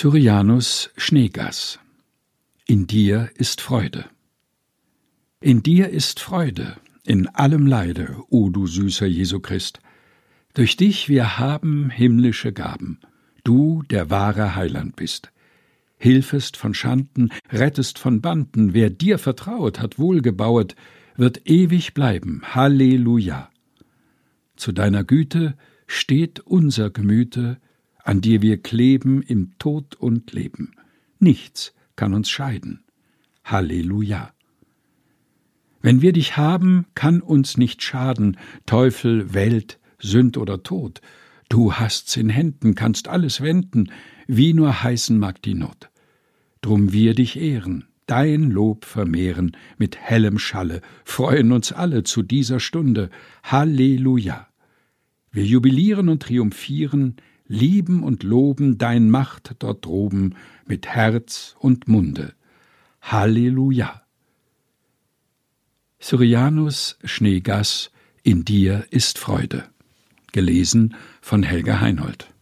Cyrianus Schneegass In dir ist Freude. In dir ist Freude, in allem Leide, o du süßer Jesu Christ. Durch dich wir haben himmlische Gaben, du der wahre Heiland bist. Hilfest von Schanden, rettest von Banden, wer dir vertraut, hat wohlgebauet, wird ewig bleiben. Halleluja. Zu deiner Güte steht unser Gemüte, an dir wir kleben im Tod und Leben. Nichts kann uns scheiden. Halleluja. Wenn wir dich haben, kann uns nicht schaden, Teufel, Welt, Sünd oder Tod. Du hast's in Händen, kannst alles wenden, wie nur heißen mag die Not. Drum wir dich ehren, dein Lob vermehren mit hellem Schalle, freuen uns alle zu dieser Stunde. Halleluja. Wir jubilieren und triumphieren, lieben und loben dein Macht dort droben mit Herz und Munde. Halleluja. Syrianus Schneegass, in dir ist Freude. Gelesen von Helga Heinold.